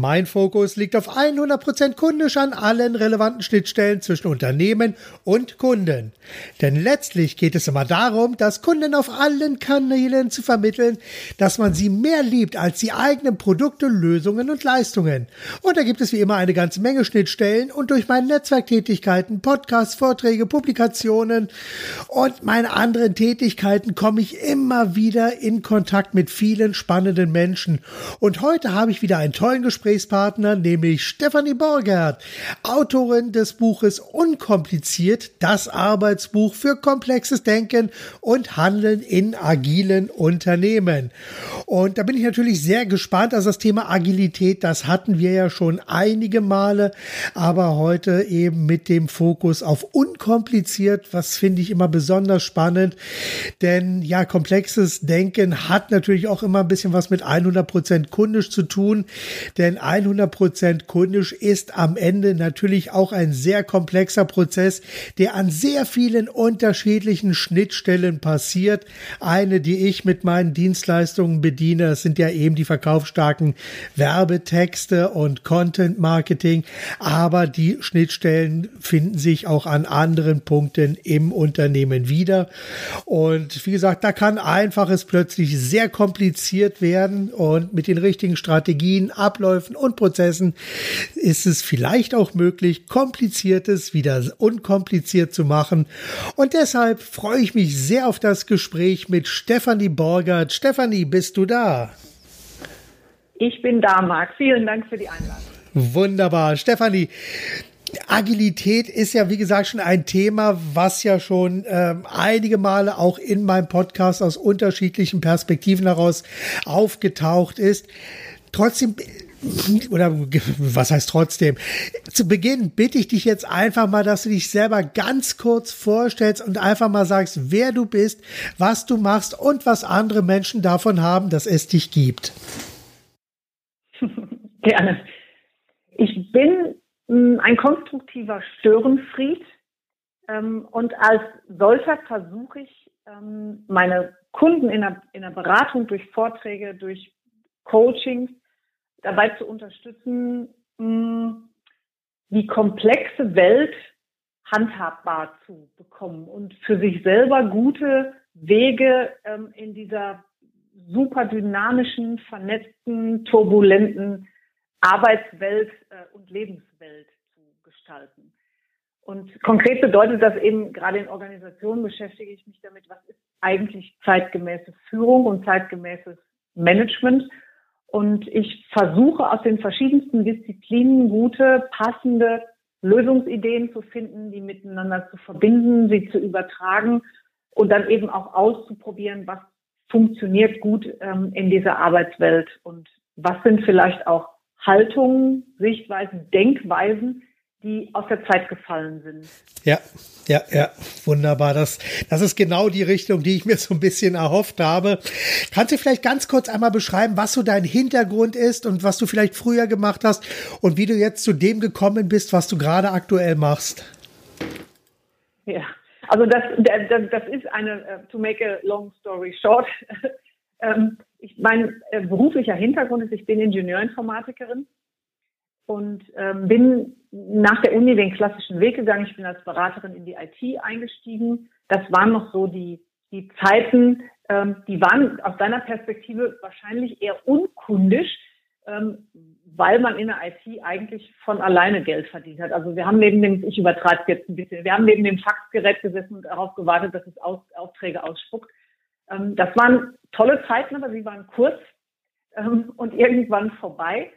Mein Fokus liegt auf 100% kundisch an allen relevanten Schnittstellen zwischen Unternehmen und Kunden. Denn letztlich geht es immer darum, dass Kunden auf allen Kanälen zu vermitteln, dass man sie mehr liebt als die eigenen Produkte, Lösungen und Leistungen. Und da gibt es wie immer eine ganze Menge Schnittstellen und durch meine Netzwerktätigkeiten, Podcasts, Vorträge, Publikationen und meine anderen Tätigkeiten komme ich immer wieder in Kontakt mit vielen spannenden Menschen. Und heute habe ich wieder einen tollen Gespräch Gesprächspartner, nämlich Stefanie Borgert, Autorin des Buches Unkompliziert, das Arbeitsbuch für komplexes Denken und Handeln in agilen Unternehmen. Und da bin ich natürlich sehr gespannt. Also das Thema Agilität, das hatten wir ja schon einige Male, aber heute eben mit dem Fokus auf unkompliziert, was finde ich immer besonders spannend. Denn ja, komplexes Denken hat natürlich auch immer ein bisschen was mit 100% kundisch zu tun. Denn denn 100% kundisch ist am Ende natürlich auch ein sehr komplexer Prozess, der an sehr vielen unterschiedlichen Schnittstellen passiert. Eine, die ich mit meinen Dienstleistungen bediene, das sind ja eben die verkaufsstarken Werbetexte und Content Marketing, aber die Schnittstellen finden sich auch an anderen Punkten im Unternehmen wieder. Und wie gesagt, da kann einfaches plötzlich sehr kompliziert werden und mit den richtigen Strategien, Abläufen, Abläufen und Prozessen ist es vielleicht auch möglich, kompliziertes wieder unkompliziert zu machen. Und deshalb freue ich mich sehr auf das Gespräch mit Stefanie Borgert. Stefanie, bist du da? Ich bin da, Marc. Vielen Dank für die Einladung. Wunderbar. Stefanie, Agilität ist ja, wie gesagt, schon ein Thema, was ja schon ähm, einige Male auch in meinem Podcast aus unterschiedlichen Perspektiven heraus aufgetaucht ist. Trotzdem oder was heißt trotzdem? Zu Beginn bitte ich dich jetzt einfach mal, dass du dich selber ganz kurz vorstellst und einfach mal sagst, wer du bist, was du machst und was andere Menschen davon haben, dass es dich gibt. Gerne. Ich bin hm, ein konstruktiver Störenfried ähm, und als solcher versuche ich, ähm, meine Kunden in der, in der Beratung durch Vorträge, durch Coachings dabei zu unterstützen, die komplexe Welt handhabbar zu bekommen und für sich selber gute Wege ähm, in dieser super dynamischen, vernetzten, turbulenten Arbeitswelt äh, und Lebenswelt zu gestalten. Und konkret bedeutet das eben, gerade in Organisationen beschäftige ich mich damit, was ist eigentlich zeitgemäße Führung und zeitgemäßes Management und ich versuche aus den verschiedensten Disziplinen gute, passende Lösungsideen zu finden, die miteinander zu verbinden, sie zu übertragen und dann eben auch auszuprobieren, was funktioniert gut ähm, in dieser Arbeitswelt. Und was sind vielleicht auch Haltungen, Sichtweisen, Denkweisen, die aus der Zeit gefallen sind. Ja, ja, ja, wunderbar. Das, das ist genau die Richtung, die ich mir so ein bisschen erhofft habe. Kannst du vielleicht ganz kurz einmal beschreiben, was so dein Hintergrund ist und was du vielleicht früher gemacht hast und wie du jetzt zu dem gekommen bist, was du gerade aktuell machst? Ja, also das, das, das ist eine, äh, to make a long story short, ähm, ich, mein äh, beruflicher Hintergrund ist, ich bin Ingenieurinformatikerin und ähm, bin nach der Uni den klassischen Weg gegangen. Ich bin als Beraterin in die IT eingestiegen. Das waren noch so die, die Zeiten, ähm, die waren aus deiner Perspektive wahrscheinlich eher unkundisch, ähm, weil man in der IT eigentlich von alleine Geld verdient hat. Also wir haben neben dem, ich übertreibe jetzt ein bisschen, wir haben neben dem Faxgerät gesessen und darauf gewartet, dass es Aus, Aufträge ausspuckt. Ähm, das waren tolle Zeiten, aber sie waren kurz ähm, und irgendwann vorbei.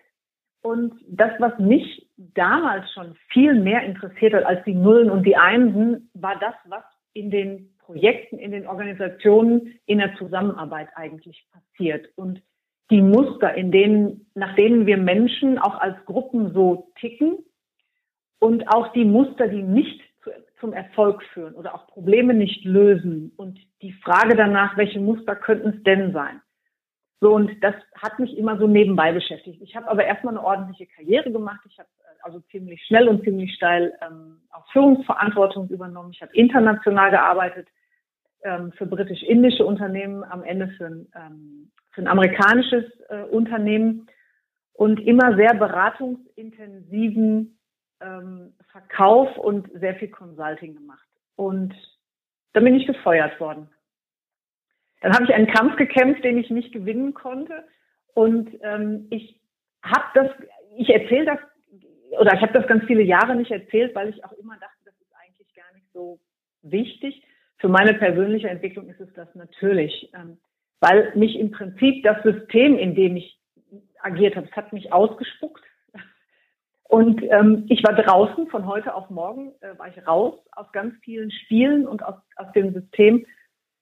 Und das, was mich damals schon viel mehr interessiert hat als die Nullen und die Einsen, war das, was in den Projekten, in den Organisationen, in der Zusammenarbeit eigentlich passiert. Und die Muster, in denen, nach denen wir Menschen auch als Gruppen so ticken und auch die Muster, die nicht zu, zum Erfolg führen oder auch Probleme nicht lösen und die Frage danach, welche Muster könnten es denn sein? So, und das hat mich immer so nebenbei beschäftigt. Ich habe aber erstmal eine ordentliche Karriere gemacht. Ich habe äh, also ziemlich schnell und ziemlich steil ähm, auch Führungsverantwortung übernommen. Ich habe international gearbeitet, ähm, für britisch-indische Unternehmen, am Ende für ein, ähm, für ein amerikanisches äh, Unternehmen und immer sehr beratungsintensiven ähm, Verkauf und sehr viel Consulting gemacht. Und dann bin ich gefeuert worden. Dann habe ich einen Kampf gekämpft, den ich nicht gewinnen konnte. Und ähm, ich habe das, ich erzähle das, oder ich habe das ganz viele Jahre nicht erzählt, weil ich auch immer dachte, das ist eigentlich gar nicht so wichtig. Für meine persönliche Entwicklung ist es das natürlich, ähm, weil mich im Prinzip das System, in dem ich agiert habe, es hat mich ausgespuckt. Und ähm, ich war draußen von heute auf morgen, äh, war ich raus aus ganz vielen Spielen und aus, aus dem System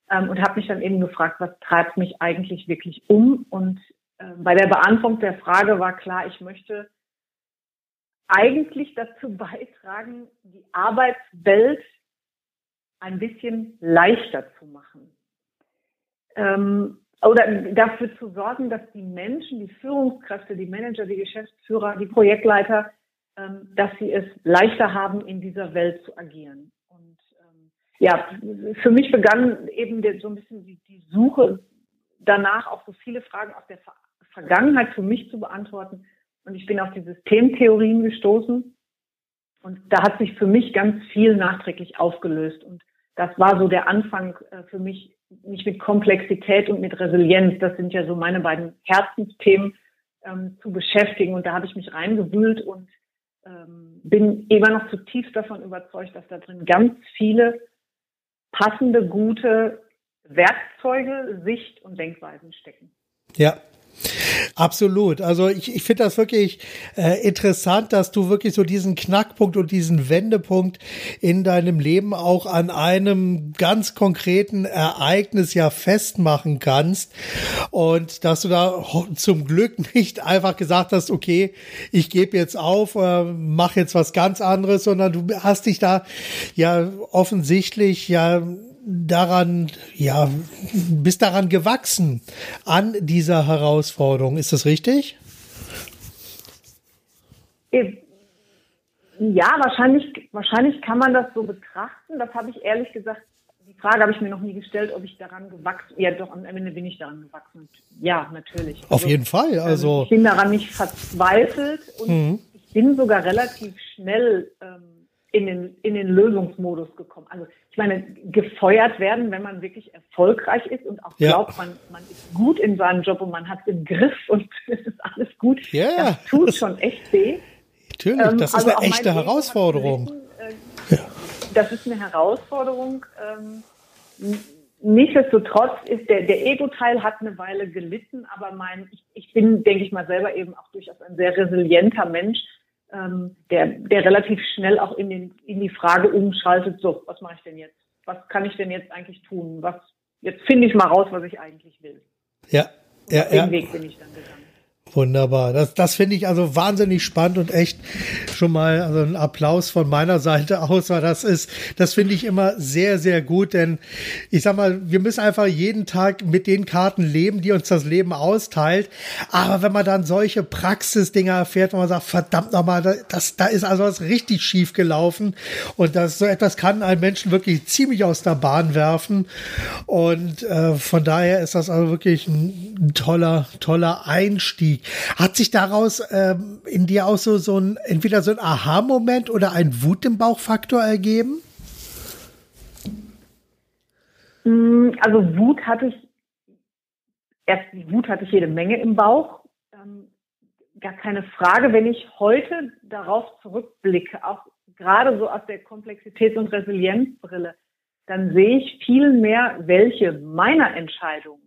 ähm, und habe mich dann eben gefragt, was treibt mich eigentlich wirklich um? Und äh, bei der Beantwortung der Frage war klar, ich möchte eigentlich dazu beitragen, die Arbeitswelt ein bisschen leichter zu machen. Ähm, oder dafür zu sorgen, dass die Menschen, die Führungskräfte, die Manager, die Geschäftsführer, die Projektleiter, ähm, dass sie es leichter haben, in dieser Welt zu agieren. Ja, für mich begann eben so ein bisschen die, die Suche danach, auch so viele Fragen aus der Ver Vergangenheit für mich zu beantworten. Und ich bin auf die Systemtheorien gestoßen. Und da hat sich für mich ganz viel nachträglich aufgelöst. Und das war so der Anfang äh, für mich, mich mit Komplexität und mit Resilienz, das sind ja so meine beiden Herzensthemen, ähm, zu beschäftigen. Und da habe ich mich reingewühlt und ähm, bin immer noch zutiefst davon überzeugt, dass da drin ganz viele passende, gute Werkzeuge, Sicht und Denkweisen stecken. Ja, Absolut. Also ich, ich finde das wirklich äh, interessant, dass du wirklich so diesen Knackpunkt und diesen Wendepunkt in deinem Leben auch an einem ganz konkreten Ereignis ja festmachen kannst und dass du da zum Glück nicht einfach gesagt hast, okay, ich gebe jetzt auf, äh, mach jetzt was ganz anderes, sondern du hast dich da ja offensichtlich ja daran, ja, bist daran gewachsen an dieser Herausforderung. Ist das richtig? Ja, wahrscheinlich, wahrscheinlich kann man das so betrachten. Das habe ich ehrlich gesagt, die Frage habe ich mir noch nie gestellt, ob ich daran gewachsen, ja doch, am Ende bin ich daran gewachsen. Ja, natürlich. Auf also, jeden Fall, also. Ich bin daran nicht verzweifelt und mhm. ich bin sogar relativ schnell, ähm, in den, in den Lösungsmodus gekommen. Also ich meine, gefeuert werden, wenn man wirklich erfolgreich ist und auch ja. glaubt, man, man ist gut in seinem Job und man hat im Griff und es ist alles gut. Ja. Das tut schon echt weh. Natürlich, ähm, das ist also eine echte Herausforderung. Äh, ja. Das ist eine Herausforderung. Ähm, nichtsdestotrotz ist der, der Ego-Teil hat eine Weile gelitten, aber mein, ich, ich bin, denke ich mal, selber eben auch durchaus ein sehr resilienter Mensch ähm, der, der relativ schnell auch in, den, in die Frage umschaltet, so, was mache ich denn jetzt? Was kann ich denn jetzt eigentlich tun? Was, jetzt finde ich mal raus, was ich eigentlich will. Ja, ja, den ja. Weg bin ich dann gegangen. Wunderbar. Das, das finde ich also wahnsinnig spannend und echt schon mal also ein Applaus von meiner Seite aus, weil das ist, das finde ich immer sehr, sehr gut, denn ich sag mal, wir müssen einfach jeden Tag mit den Karten leben, die uns das Leben austeilt. Aber wenn man dann solche Praxisdinger erfährt, wo man sagt, verdammt nochmal, das, da ist also was richtig schief gelaufen und das, so etwas kann einen Menschen wirklich ziemlich aus der Bahn werfen und äh, von daher ist das also wirklich ein toller, toller Einstieg. Hat sich daraus ähm, in dir auch so, so ein, entweder so ein Aha-Moment oder ein Wut im Bauch-Faktor ergeben? Mm, also Wut hatte ich, erst Wut hatte ich jede Menge im Bauch. Ähm, gar keine Frage, wenn ich heute darauf zurückblicke, auch gerade so aus der Komplexitäts- und Resilienzbrille, dann sehe ich viel mehr, welche meiner Entscheidungen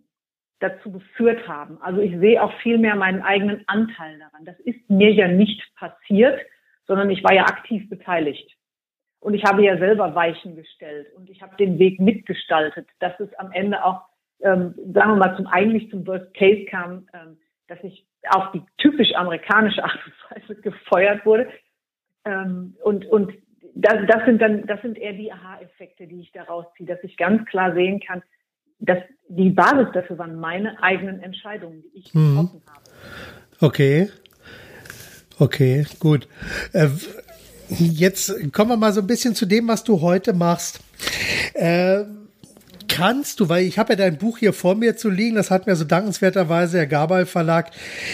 dazu geführt haben. Also ich sehe auch viel mehr meinen eigenen Anteil daran. Das ist mir ja nicht passiert, sondern ich war ja aktiv beteiligt. Und ich habe ja selber Weichen gestellt und ich habe den Weg mitgestaltet, dass es am Ende auch, ähm, sagen wir mal, zum eigentlich zum Worst Case kam, ähm, dass ich auf die typisch amerikanische Art und Weise gefeuert wurde. Ähm, und und das, das sind dann, das sind eher die Aha-Effekte, die ich daraus ziehe, dass ich ganz klar sehen kann, das, die Basis dafür waren meine eigenen Entscheidungen, die ich mhm. getroffen habe. Okay. Okay, gut. Äh, jetzt kommen wir mal so ein bisschen zu dem, was du heute machst. Äh, Kannst du, weil ich habe ja dein Buch hier vor mir zu liegen, das hat mir so dankenswerterweise der Gabal Verlag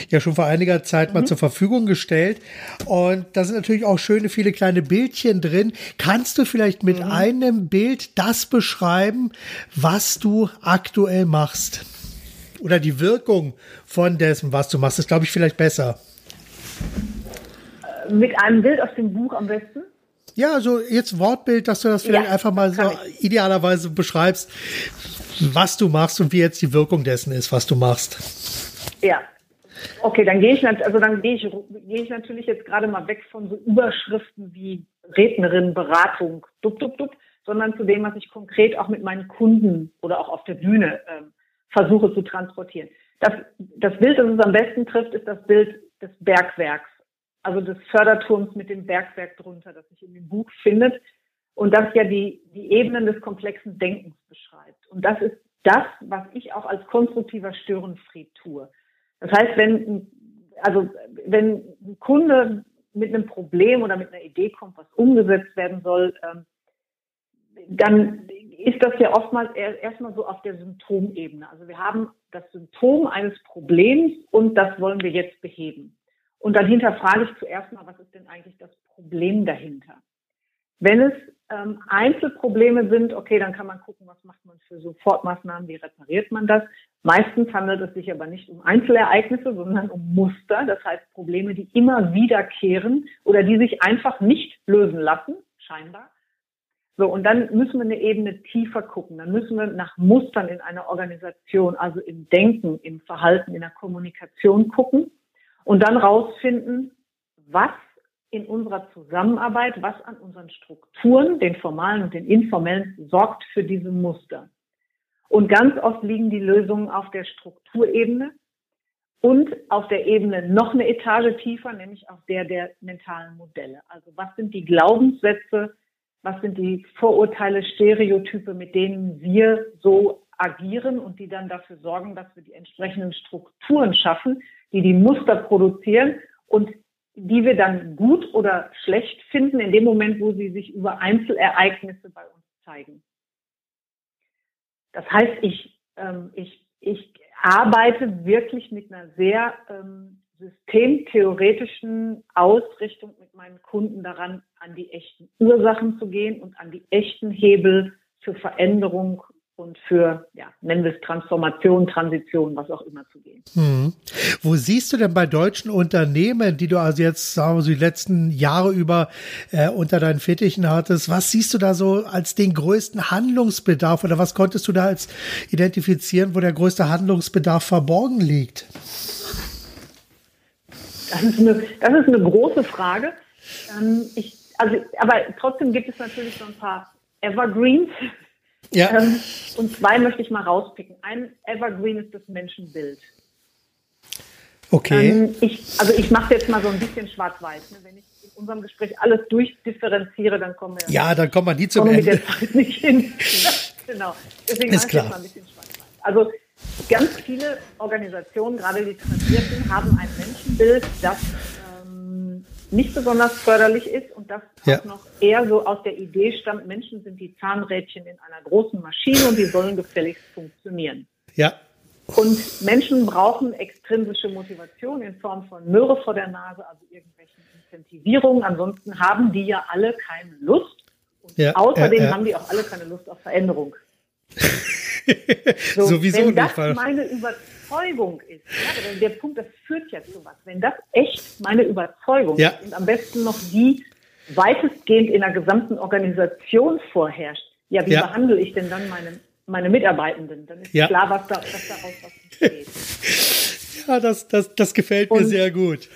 ja schon vor einiger Zeit mhm. mal zur Verfügung gestellt. Und da sind natürlich auch schöne viele kleine Bildchen drin. Kannst du vielleicht mit mhm. einem Bild das beschreiben, was du aktuell machst? Oder die Wirkung von dessen, was du machst, ist, glaube ich, vielleicht besser. Mit einem Bild aus dem Buch am besten? Ja, also jetzt Wortbild, dass du das vielleicht ja, einfach mal so idealerweise beschreibst, was du machst und wie jetzt die Wirkung dessen ist, was du machst. Ja. Okay, dann gehe ich, also dann gehe ich, gehe ich natürlich jetzt gerade mal weg von so Überschriften wie Rednerin, Beratung, dup, dup, dup, sondern zu dem, was ich konkret auch mit meinen Kunden oder auch auf der Bühne äh, versuche zu transportieren. Das, das Bild, das es am besten trifft, ist das Bild des Bergwerks also des Förderturms mit dem Bergwerk drunter, das sich in dem Buch findet und das ja die, die Ebenen des komplexen Denkens beschreibt. Und das ist das, was ich auch als konstruktiver Störenfried tue. Das heißt, wenn, also, wenn ein Kunde mit einem Problem oder mit einer Idee kommt, was umgesetzt werden soll, ähm, dann ist das ja oftmals erstmal so auf der Symptomebene. Also wir haben das Symptom eines Problems und das wollen wir jetzt beheben. Und dann hinterfrage ich zuerst mal, was ist denn eigentlich das Problem dahinter? Wenn es ähm, Einzelprobleme sind, okay, dann kann man gucken, was macht man für Sofortmaßnahmen, wie repariert man das. Meistens handelt es sich aber nicht um Einzelereignisse, sondern um Muster, das heißt Probleme, die immer wiederkehren oder die sich einfach nicht lösen lassen, scheinbar. So, und dann müssen wir eine Ebene tiefer gucken. Dann müssen wir nach Mustern in einer Organisation, also im Denken, im Verhalten, in der Kommunikation gucken und dann rausfinden, was in unserer Zusammenarbeit, was an unseren Strukturen, den formalen und den informellen, sorgt für diese Muster. Und ganz oft liegen die Lösungen auf der Strukturebene und auf der Ebene noch eine Etage tiefer, nämlich auf der der mentalen Modelle. Also was sind die Glaubenssätze, was sind die Vorurteile, Stereotype, mit denen wir so agieren und die dann dafür sorgen, dass wir die entsprechenden Strukturen schaffen, die die Muster produzieren und die wir dann gut oder schlecht finden in dem Moment, wo sie sich über Einzelereignisse bei uns zeigen. Das heißt, ich, ähm, ich, ich arbeite wirklich mit einer sehr ähm, systemtheoretischen Ausrichtung mit meinen Kunden daran, an die echten Ursachen zu gehen und an die echten Hebel für Veränderung und für, ja, nennen wir es Transformation, Transition, was auch immer zu gehen. Hm. Wo siehst du denn bei deutschen Unternehmen, die du also jetzt, sagen wir so, die letzten Jahre über äh, unter deinen Fittichen hattest, was siehst du da so als den größten Handlungsbedarf oder was konntest du da als identifizieren, wo der größte Handlungsbedarf verborgen liegt? Das ist eine, das ist eine große Frage. Ähm, ich, also, aber trotzdem gibt es natürlich so ein paar Evergreens, ja. Ähm, und zwei möchte ich mal rauspicken. Ein Evergreen ist das Menschenbild. Okay. Ähm, ich, also ich mache jetzt mal so ein bisschen schwarz-weiß. Ne? Wenn ich in unserem Gespräch alles durchdifferenziere, dann kommen wir ja, dann kommen wir nie zum Ende. Der Zeit nicht hin. genau. Deswegen ist klar. Jetzt mal ein bisschen schwarz-weiß. Also ganz viele Organisationen, gerade die Tradierten, haben ein Menschenbild, das nicht besonders förderlich ist und das ja. auch noch eher so aus der Idee stammt, Menschen sind die Zahnrädchen in einer großen Maschine und die sollen gefälligst funktionieren. Ja. Und Menschen brauchen extrinsische Motivation in Form von Möhre vor der Nase, also irgendwelchen Incentivierungen. Ansonsten haben die ja alle keine Lust. Und ja, außerdem ja, haben die auch alle keine Lust auf Veränderung. so, Sowieso wenn das nicht, meine Überzeugung ist, ja, der Punkt, das führt ja zu was. Wenn das echt meine Überzeugung ja. ist und am besten noch die weitestgehend in der gesamten Organisation vorherrscht, ja, wie ja. behandle ich denn dann meine, meine Mitarbeitenden? Dann ist klar, was, da, was daraus was entsteht. Ja, das, das, das gefällt mir und, sehr gut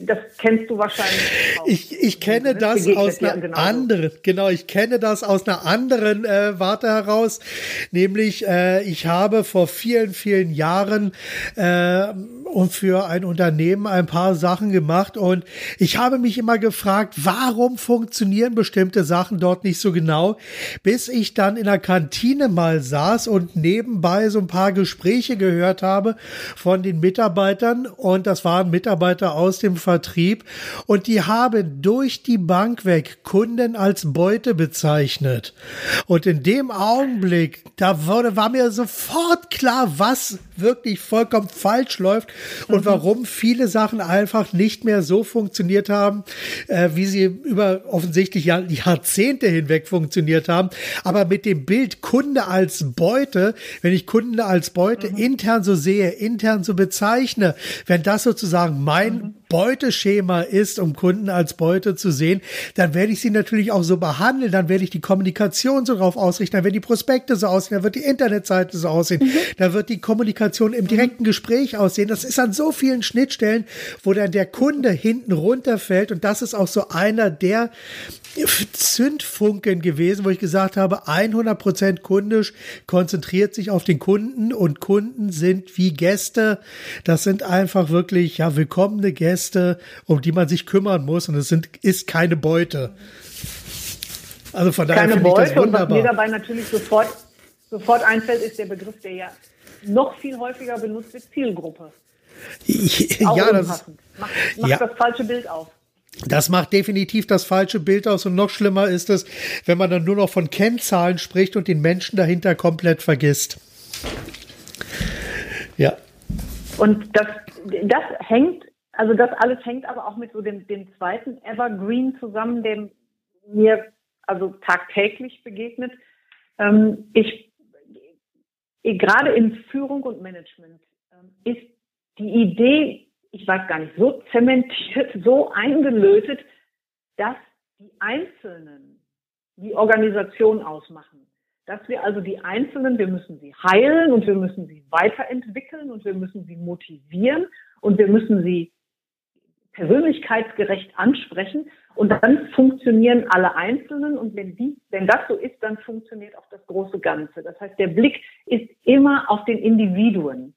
das kennst du wahrscheinlich auch. Ich, ich kenne das, aus einer anderen, genau, ich kenne das aus einer anderen äh, Warte heraus, nämlich äh, ich habe vor vielen, vielen Jahren äh, und für ein Unternehmen ein paar Sachen gemacht und ich habe mich immer gefragt, warum funktionieren bestimmte Sachen dort nicht so genau, bis ich dann in der Kantine mal saß und nebenbei so ein paar Gespräche gehört habe von den Mitarbeitern und das waren Mitarbeiter aus dem Vertrieb und die haben durch die Bank weg Kunden als Beute bezeichnet. Und in dem Augenblick, da wurde, war mir sofort klar, was wirklich vollkommen falsch läuft und mhm. warum viele Sachen einfach nicht mehr so funktioniert haben, äh, wie sie über offensichtlich Jahr, Jahrzehnte hinweg funktioniert haben. Aber mit dem Bild Kunde als Beute, wenn ich Kunden als Beute mhm. intern so sehe, intern so bezeichne, wenn das sozusagen mein mhm. Beuteschema ist, um Kunden als Beute zu sehen, dann werde ich sie natürlich auch so behandeln, dann werde ich die Kommunikation so drauf ausrichten, dann werden die Prospekte so aussehen, dann wird die Internetseite so aussehen, mhm. dann wird die Kommunikation im direkten Gespräch aussehen. Das ist an so vielen Schnittstellen, wo dann der Kunde hinten runterfällt. Und das ist auch so einer der Zündfunken gewesen, wo ich gesagt habe, 100% kundisch konzentriert sich auf den Kunden. Und Kunden sind wie Gäste. Das sind einfach wirklich, ja, willkommene Gäste, um die man sich kümmern muss und es sind, ist keine Beute. Also von daher finde ich das wunderbar. Und was mir dabei natürlich sofort, sofort einfällt, ist der Begriff, der ja noch viel häufiger benutzt wird, Zielgruppe. ja, das macht, macht ja. das falsche Bild auf. Das macht definitiv das falsche Bild aus und noch schlimmer ist es, wenn man dann nur noch von Kennzahlen spricht und den Menschen dahinter komplett vergisst. Ja. Und das, das hängt, also das alles hängt aber auch mit so dem, dem zweiten Evergreen zusammen, dem mir also tagtäglich begegnet. Ähm, ich, gerade in Führung und Management ähm, ist die Idee ich weiß gar nicht, so zementiert, so eingelötet, dass die Einzelnen die Organisation ausmachen. Dass wir also die Einzelnen, wir müssen sie heilen und wir müssen sie weiterentwickeln und wir müssen sie motivieren und wir müssen sie persönlichkeitsgerecht ansprechen und dann funktionieren alle Einzelnen und wenn die, wenn das so ist, dann funktioniert auch das große Ganze. Das heißt, der Blick ist immer auf den Individuen.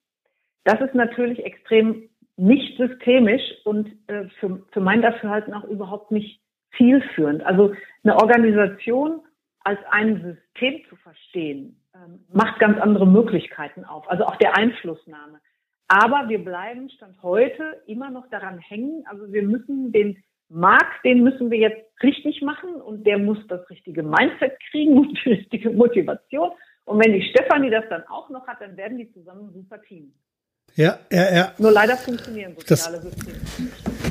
Das ist natürlich extrem nicht systemisch und äh, für, für mein Dafürhalten auch überhaupt nicht zielführend. Also eine Organisation als ein System zu verstehen, ähm, macht ganz andere Möglichkeiten auf, also auch der Einflussnahme. Aber wir bleiben Stand heute immer noch daran hängen. Also wir müssen den Markt, den müssen wir jetzt richtig machen und der muss das richtige Mindset kriegen und die richtige Motivation. Und wenn die Stefanie das dann auch noch hat, dann werden die zusammen ein super Team. Ja, ja, ja. Nur leider funktionieren soziale das, Systeme.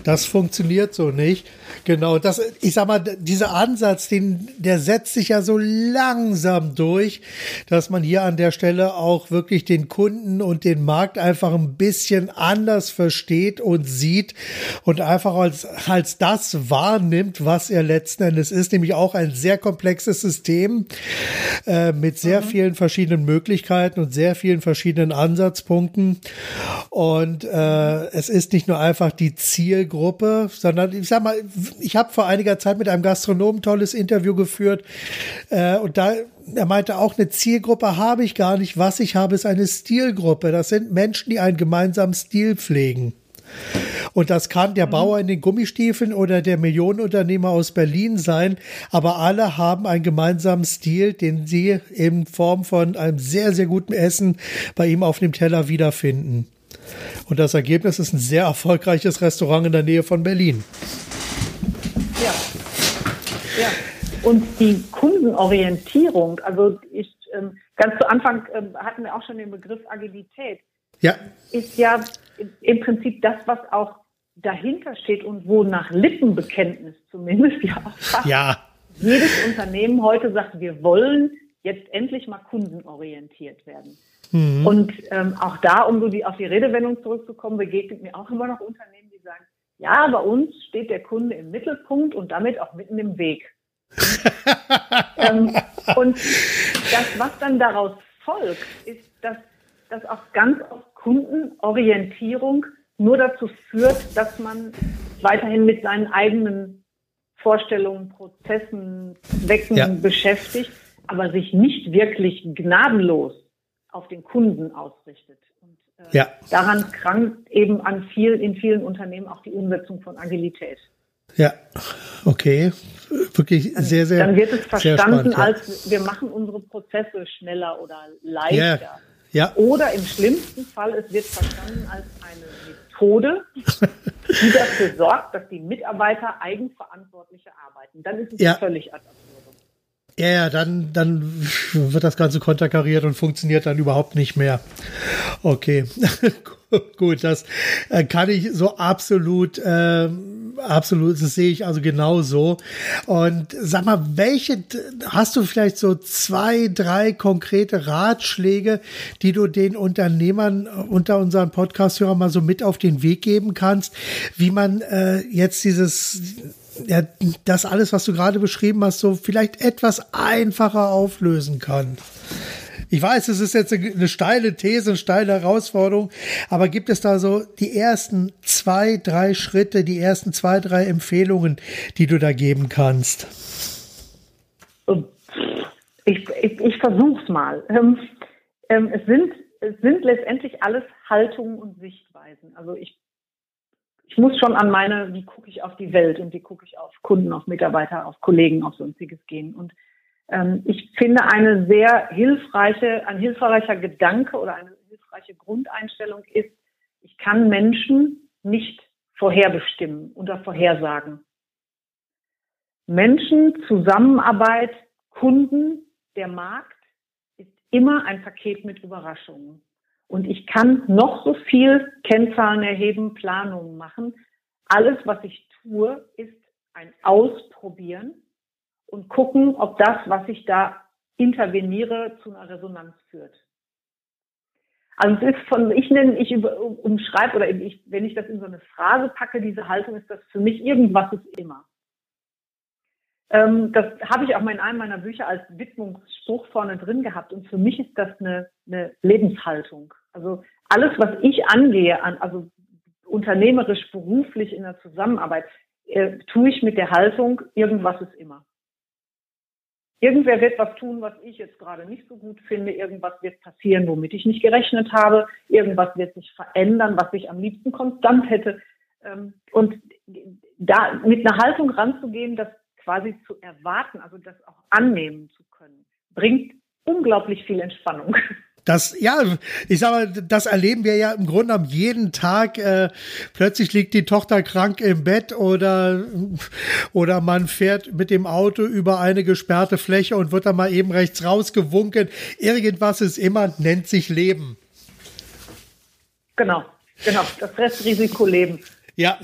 Das funktioniert so nicht. Genau, das, ich sag mal, dieser Ansatz, den, der setzt sich ja so langsam durch, dass man hier an der Stelle auch wirklich den Kunden und den Markt einfach ein bisschen anders versteht und sieht und einfach als, als das wahrnimmt, was er letzten Endes ist, nämlich auch ein sehr komplexes System äh, mit sehr mhm. vielen verschiedenen Möglichkeiten und sehr vielen verschiedenen Ansatzpunkten. Und äh, es ist nicht nur einfach die Zielgruppe, sondern ich sag mal, ich habe vor einiger Zeit mit einem Gastronomen tolles Interview geführt äh, und da er meinte auch, eine Zielgruppe habe ich gar nicht. Was ich habe, ist eine Stilgruppe. Das sind Menschen, die einen gemeinsamen Stil pflegen. Und das kann der mhm. Bauer in den Gummistiefeln oder der Millionenunternehmer aus Berlin sein. Aber alle haben einen gemeinsamen Stil, den sie in Form von einem sehr, sehr guten Essen bei ihm auf dem Teller wiederfinden. Und das Ergebnis ist ein sehr erfolgreiches Restaurant in der Nähe von Berlin. Ja. Ja. Und die Kundenorientierung, also ich, ähm, ganz zu Anfang ähm, hatten wir auch schon den Begriff Agilität. Ja. Ist ja im Prinzip das, was auch dahinter steht und wo nach Lippenbekenntnis zumindest ja auch fast ja. jedes Unternehmen heute sagt, wir wollen jetzt endlich mal kundenorientiert werden. Mhm. Und ähm, auch da, um so die, auf die Redewendung zurückzukommen, begegnet mir auch immer noch Unternehmen, die sagen, ja, bei uns steht der Kunde im Mittelpunkt und damit auch mitten im Weg. ähm, und das, was dann daraus folgt, ist, dass, dass auch ganz oft Kundenorientierung nur dazu führt, dass man weiterhin mit seinen eigenen Vorstellungen, Prozessen, Zwecken ja. beschäftigt, aber sich nicht wirklich gnadenlos auf den Kunden ausrichtet. Und äh, ja. daran krankt eben an viel, in vielen Unternehmen auch die Umsetzung von Agilität. Ja, okay. Wirklich also, sehr, sehr. Dann wird es verstanden spannend, ja. als wir machen unsere Prozesse schneller oder leichter. Ja. ja. Oder im schlimmsten Fall, es wird verstanden als eine Methode, die dafür sorgt, dass die Mitarbeiter eigenverantwortlicher arbeiten. Dann ist es ja. völlig ad ja, ja, dann, dann wird das Ganze konterkariert und funktioniert dann überhaupt nicht mehr. Okay, gut, das äh, kann ich so absolut, äh, absolut, das sehe ich also genauso. Und sag mal, welche, hast du vielleicht so zwei, drei konkrete Ratschläge, die du den Unternehmern unter unseren Podcast-Hörern mal so mit auf den Weg geben kannst, wie man äh, jetzt dieses ja, das alles, was du gerade beschrieben hast, so vielleicht etwas einfacher auflösen kann. Ich weiß, es ist jetzt eine steile These, eine steile Herausforderung, aber gibt es da so die ersten zwei, drei Schritte, die ersten zwei, drei Empfehlungen, die du da geben kannst? Ich, ich, ich versuche es mal. Ähm, ähm, es, sind, es sind letztendlich alles Haltungen und Sichtweisen. Also ich ich muss schon an meine, wie gucke ich auf die Welt und wie gucke ich auf Kunden, auf Mitarbeiter, auf Kollegen, auf sonstiges gehen. Und ähm, ich finde eine sehr hilfreiche, ein hilfreicher Gedanke oder eine hilfreiche Grundeinstellung ist, ich kann Menschen nicht vorherbestimmen oder vorhersagen. Menschen, Zusammenarbeit, Kunden, der Markt ist immer ein Paket mit Überraschungen. Und ich kann noch so viel Kennzahlen erheben, Planungen machen. Alles, was ich tue, ist ein Ausprobieren und gucken, ob das, was ich da interveniere, zu einer Resonanz führt. Also es ist von, ich nenne, ich umschreibe oder ich, wenn ich das in so eine Phrase packe, diese Haltung, ist das für mich irgendwas ist immer. Ähm, das habe ich auch mal in einem meiner Bücher als Widmungsspruch vorne drin gehabt. Und für mich ist das eine, eine Lebenshaltung. Also alles, was ich angehe, an, also unternehmerisch, beruflich in der Zusammenarbeit, äh, tue ich mit der Haltung, irgendwas ist immer. Irgendwer wird was tun, was ich jetzt gerade nicht so gut finde. Irgendwas wird passieren, womit ich nicht gerechnet habe. Irgendwas wird sich verändern, was ich am liebsten konstant hätte. Ähm, und da mit einer Haltung ranzugehen, das quasi zu erwarten, also das auch annehmen zu können, bringt unglaublich viel Entspannung. Das, ja, ich sag mal, das erleben wir ja im Grunde am jeden Tag. Äh, plötzlich liegt die Tochter krank im Bett oder, oder man fährt mit dem Auto über eine gesperrte Fläche und wird dann mal eben rechts rausgewunken. Irgendwas ist immer, nennt sich Leben. Genau, genau, das Restrisiko Leben. Ja,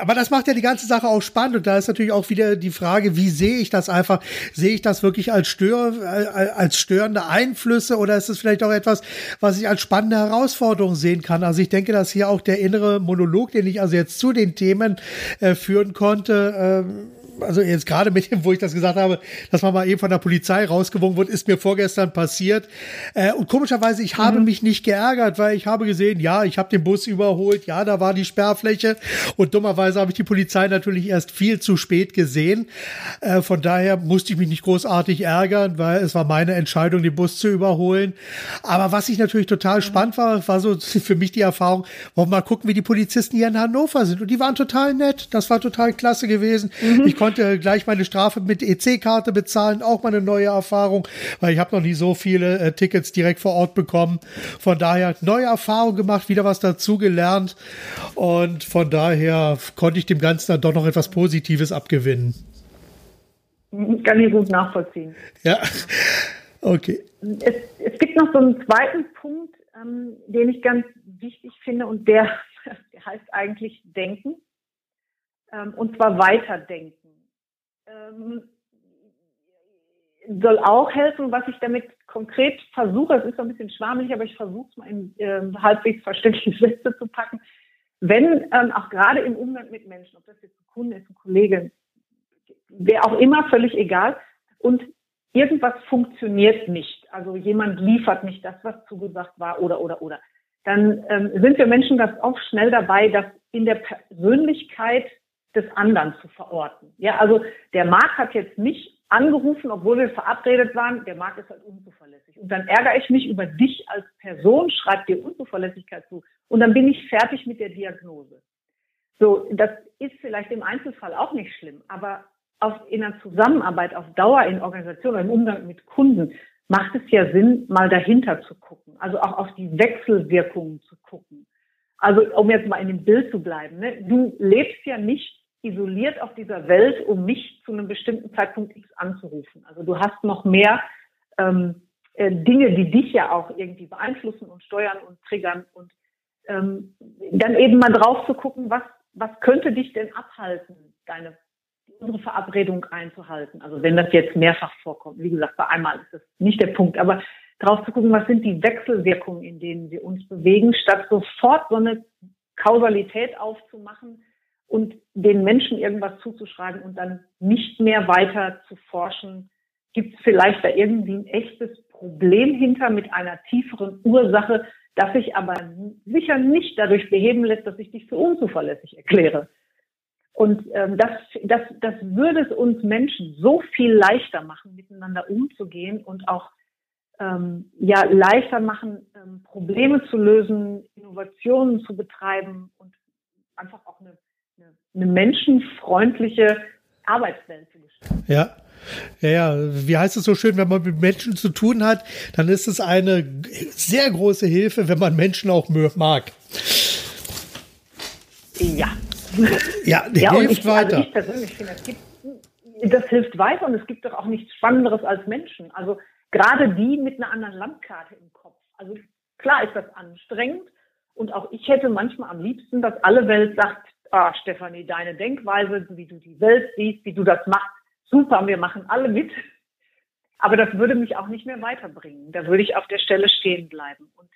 aber das macht ja die ganze Sache auch spannend und da ist natürlich auch wieder die Frage, wie sehe ich das einfach? Sehe ich das wirklich als, stör, äh, als störende Einflüsse oder ist es vielleicht auch etwas, was ich als spannende Herausforderung sehen kann? Also ich denke, dass hier auch der innere Monolog, den ich also jetzt zu den Themen äh, führen konnte, äh, also jetzt gerade mit dem, wo ich das gesagt habe, dass man mal eben von der Polizei rausgewogen wird, ist mir vorgestern passiert. Äh, und komischerweise, ich habe mhm. mich nicht geärgert, weil ich habe gesehen, ja, ich habe den Bus überholt, ja, da war die Sperrfläche und dummerweise habe ich die Polizei natürlich erst viel zu spät gesehen. Äh, von daher musste ich mich nicht großartig ärgern, weil es war meine Entscheidung, den Bus zu überholen. Aber was ich natürlich total mhm. spannend war, war so für mich die Erfahrung, wollen wir mal gucken, wie die Polizisten hier in Hannover sind. Und die waren total nett. Das war total klasse gewesen. Mhm. Ich konnte gleich meine Strafe mit EC-Karte bezahlen, auch mal eine neue Erfahrung, weil ich habe noch nie so viele äh, Tickets direkt vor Ort bekommen. Von daher neue Erfahrung gemacht, wieder was dazu gelernt und von daher konnte ich dem Ganzen dann doch noch etwas Positives abgewinnen. Kann ich gut nachvollziehen. Ja, okay. Es, es gibt noch so einen zweiten Punkt, ähm, den ich ganz wichtig finde und der, der heißt eigentlich Denken. Ähm, und zwar weiterdenken ähm, soll auch helfen, was ich damit konkret versuche, es ist ein bisschen schwammig, aber ich versuche es mal in äh, halbwegs verständliche Sätze zu packen. Wenn ähm, auch gerade im Umgang mit Menschen, ob das jetzt ein Kunde ist, ein Kollege, wer auch immer, völlig egal, und irgendwas funktioniert nicht, also jemand liefert nicht das, was zugesagt war, oder, oder, oder, dann ähm, sind wir Menschen ganz oft schnell dabei, dass in der Persönlichkeit des anderen zu verorten. Ja, also der Marc hat jetzt nicht angerufen, obwohl wir verabredet waren, der Marc ist halt unzuverlässig. Und dann ärgere ich mich über dich als Person, schreib dir Unzuverlässigkeit zu und dann bin ich fertig mit der Diagnose. So, das ist vielleicht im Einzelfall auch nicht schlimm, aber auf, in der Zusammenarbeit auf Dauer in Organisationen, im Umgang mit Kunden, macht es ja Sinn, mal dahinter zu gucken, also auch auf die Wechselwirkungen zu gucken Also um jetzt mal in dem Bild zu bleiben, ne? du lebst ja nicht isoliert auf dieser Welt, um mich zu einem bestimmten Zeitpunkt X anzurufen. Also du hast noch mehr ähm, äh, Dinge, die dich ja auch irgendwie beeinflussen und steuern und triggern und ähm, dann eben mal drauf zu gucken, was, was könnte dich denn abhalten, deine unsere Verabredung einzuhalten. Also wenn das jetzt mehrfach vorkommt, wie gesagt, bei einmal ist das nicht der Punkt, aber drauf zu gucken, was sind die Wechselwirkungen, in denen wir uns bewegen, statt sofort so eine Kausalität aufzumachen und den Menschen irgendwas zuzuschreiben und dann nicht mehr weiter zu forschen, gibt es vielleicht da irgendwie ein echtes Problem hinter mit einer tieferen Ursache, das sich aber sicher nicht dadurch beheben lässt, dass ich dich für unzuverlässig erkläre. Und ähm, das, das, das würde es uns Menschen so viel leichter machen, miteinander umzugehen und auch ähm, ja leichter machen, ähm, Probleme zu lösen, Innovationen zu betreiben und einfach auch eine, eine, menschenfreundliche Arbeitswelt zu gestalten. Ja. Ja, ja, wie heißt es so schön, wenn man mit Menschen zu tun hat, dann ist es eine sehr große Hilfe, wenn man Menschen auch mag. Ja. Ja, ja hilft ich, weiter. Also ich persönlich finde, es gibt, das hilft weiter und es gibt doch auch nichts Spannenderes als Menschen. Also gerade die mit einer anderen Landkarte im Kopf. Also klar ist das anstrengend und auch ich hätte manchmal am liebsten, dass alle Welt sagt, ah, Stefanie, deine Denkweise, wie du die Welt siehst, wie du das machst, super, wir machen alle mit. Aber das würde mich auch nicht mehr weiterbringen. Da würde ich auf der Stelle stehen bleiben. Und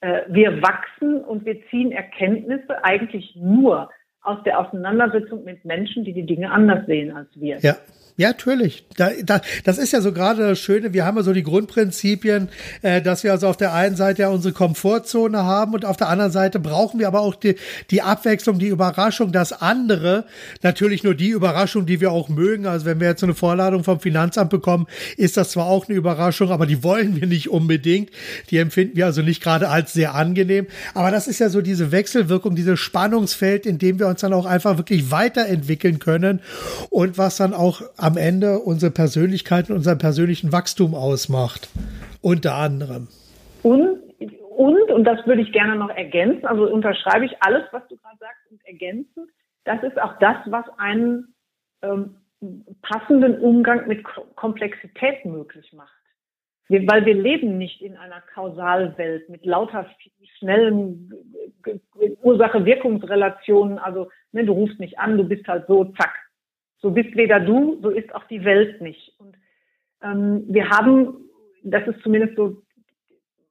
äh, wir wachsen und wir ziehen Erkenntnisse eigentlich nur aus der Auseinandersetzung mit Menschen, die die Dinge anders sehen als wir. Ja, ja, natürlich. Da, da, das ist ja so gerade das Schöne. Wir haben ja so die Grundprinzipien, äh, dass wir also auf der einen Seite ja unsere Komfortzone haben und auf der anderen Seite brauchen wir aber auch die, die Abwechslung, die Überraschung, das andere. Natürlich nur die Überraschung, die wir auch mögen. Also wenn wir jetzt so eine Vorladung vom Finanzamt bekommen, ist das zwar auch eine Überraschung, aber die wollen wir nicht unbedingt. Die empfinden wir also nicht gerade als sehr angenehm. Aber das ist ja so diese Wechselwirkung, dieses Spannungsfeld, in dem wir uns dann auch einfach wirklich weiterentwickeln können und was dann auch am Ende unsere Persönlichkeit und unseren persönlichen Wachstum ausmacht. Unter anderem. Und, und, und das würde ich gerne noch ergänzen, also unterschreibe ich alles, was du gerade sagst, und ergänzen, das ist auch das, was einen ähm, passenden Umgang mit Komplexität möglich macht. Wir, weil wir leben nicht in einer Kausalwelt mit lauter schnellen Ursache-Wirkungsrelationen. Also, ne, du rufst nicht an, du bist halt so, zack, so bist weder du, so ist auch die Welt nicht. Und ähm, wir haben, das ist zumindest so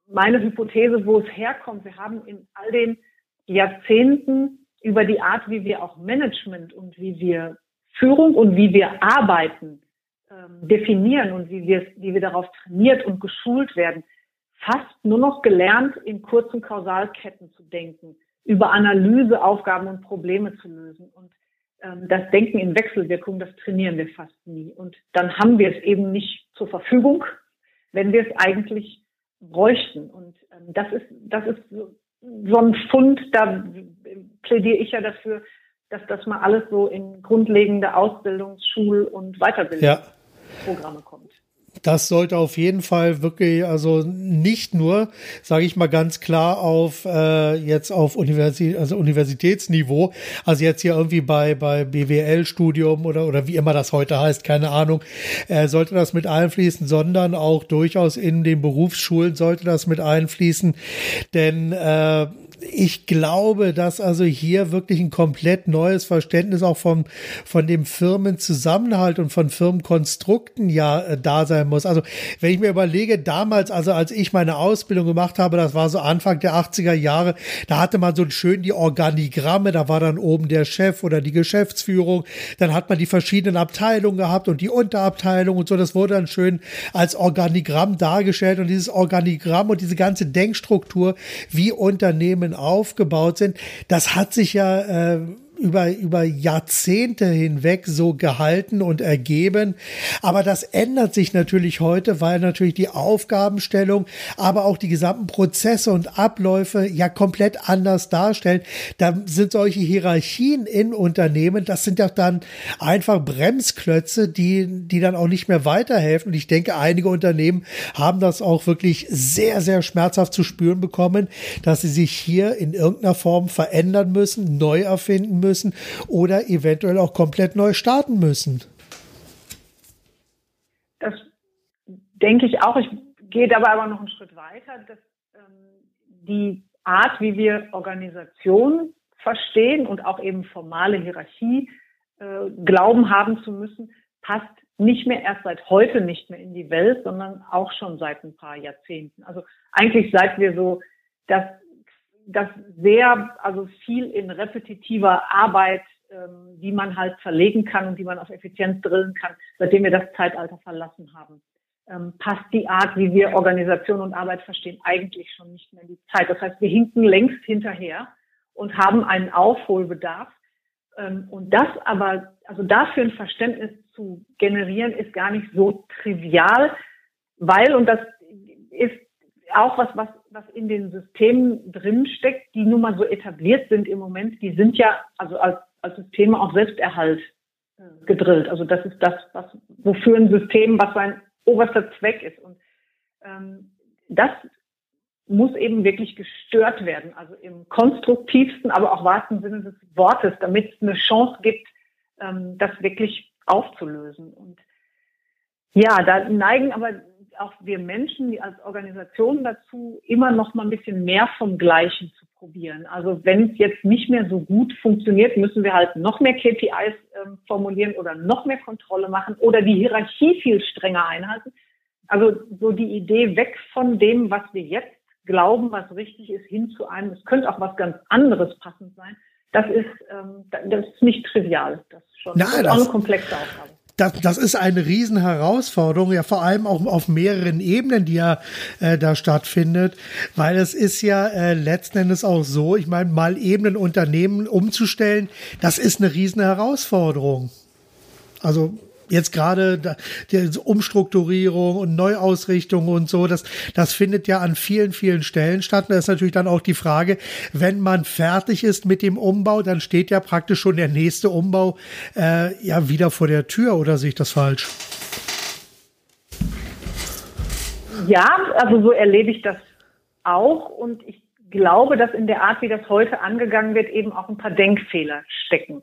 meine Hypothese, wo es herkommt. Wir haben in all den Jahrzehnten über die Art, wie wir auch Management und wie wir Führung und wie wir arbeiten ähm, definieren und wie wir, wie wir darauf trainiert und geschult werden, fast nur noch gelernt, in kurzen Kausalketten zu denken, über Analyse Aufgaben und Probleme zu lösen. Und das Denken in Wechselwirkung, das trainieren wir fast nie. Und dann haben wir es eben nicht zur Verfügung, wenn wir es eigentlich bräuchten. Und ähm, das ist, das ist so ein Fund, da plädiere ich ja dafür, dass das mal alles so in grundlegende Ausbildungs-, Schul- und Weiterbildungsprogramme ja. kommt das sollte auf jeden Fall wirklich, also nicht nur, sage ich mal ganz klar, auf äh, jetzt auf Universität, also Universitätsniveau, also jetzt hier irgendwie bei bei BWL-Studium oder oder wie immer das heute heißt, keine Ahnung, äh, sollte das mit einfließen, sondern auch durchaus in den Berufsschulen sollte das mit einfließen, denn äh, ich glaube, dass also hier wirklich ein komplett neues Verständnis auch vom, von dem Firmenzusammenhalt und von Firmenkonstrukten ja äh, da sein muss. Also wenn ich mir überlege, damals, also als ich meine Ausbildung gemacht habe, das war so Anfang der 80er Jahre, da hatte man so schön die Organigramme, da war dann oben der Chef oder die Geschäftsführung, dann hat man die verschiedenen Abteilungen gehabt und die Unterabteilung und so, das wurde dann schön als Organigramm dargestellt und dieses Organigramm und diese ganze Denkstruktur, wie Unternehmen aufgebaut sind. Das hat sich ja äh, über, über Jahrzehnte hinweg so gehalten und ergeben. Aber das ändert sich natürlich heute, weil natürlich die Aufgabenstellung, aber auch die gesamten Prozesse und Abläufe ja komplett anders darstellen. Da sind solche Hierarchien in Unternehmen, das sind ja dann einfach Bremsklötze, die, die dann auch nicht mehr weiterhelfen. Und ich denke, einige Unternehmen haben das auch wirklich sehr, sehr schmerzhaft zu spüren bekommen, dass sie sich hier in irgendeiner Form verändern müssen, neu erfinden müssen oder eventuell auch komplett neu starten müssen. Das denke ich auch. Ich gehe dabei aber noch einen Schritt weiter, dass ähm, die Art, wie wir Organisation verstehen und auch eben formale Hierarchie äh, glauben haben zu müssen, passt nicht mehr erst seit heute nicht mehr in die Welt, sondern auch schon seit ein paar Jahrzehnten. Also eigentlich seit wir so das, das sehr, also viel in repetitiver Arbeit, ähm, die man halt verlegen kann und die man auf Effizienz drillen kann, seitdem wir das Zeitalter verlassen haben. Ähm, passt die Art, wie wir Organisation und Arbeit verstehen, eigentlich schon nicht mehr in die Zeit. Das heißt, wir hinken längst hinterher und haben einen Aufholbedarf. Ähm, und das aber, also dafür ein Verständnis zu generieren, ist gar nicht so trivial, weil, und das ist auch was, was, was in den Systemen drinsteckt, die nun mal so etabliert sind im Moment, die sind ja also als, als Systeme auch Selbsterhalt äh, gedrillt. Also das ist das, was, wofür ein System, was sein oberster Zweck ist. Und ähm, das muss eben wirklich gestört werden, also im konstruktivsten, aber auch wahrsten Sinne des Wortes, damit es eine Chance gibt, ähm, das wirklich aufzulösen. Und ja, da neigen aber auch wir Menschen als Organisation dazu, immer noch mal ein bisschen mehr vom Gleichen zu probieren. Also wenn es jetzt nicht mehr so gut funktioniert, müssen wir halt noch mehr KPIs äh, formulieren oder noch mehr Kontrolle machen oder die Hierarchie viel strenger einhalten. Also so die Idee weg von dem, was wir jetzt glauben, was richtig ist, hin zu einem, es könnte auch was ganz anderes passend sein. Das ist, ähm, das ist nicht trivial. Das ist schon Nein, das auch eine komplexe Aufgabe. Das, das ist eine Riesenherausforderung, ja vor allem auch auf mehreren Ebenen, die ja äh, da stattfindet, weil es ist ja äh, letzten Endes auch so, ich meine, mal eben ein Unternehmen umzustellen, das ist eine Riesenherausforderung. Also jetzt gerade die Umstrukturierung und Neuausrichtung und so, das, das findet ja an vielen, vielen Stellen statt. Und da ist natürlich dann auch die Frage, wenn man fertig ist mit dem Umbau, dann steht ja praktisch schon der nächste Umbau äh, ja wieder vor der Tür, oder sehe ich das falsch? Ja, also so erlebe ich das auch und ich glaube, dass in der Art, wie das heute angegangen wird, eben auch ein paar Denkfehler stecken.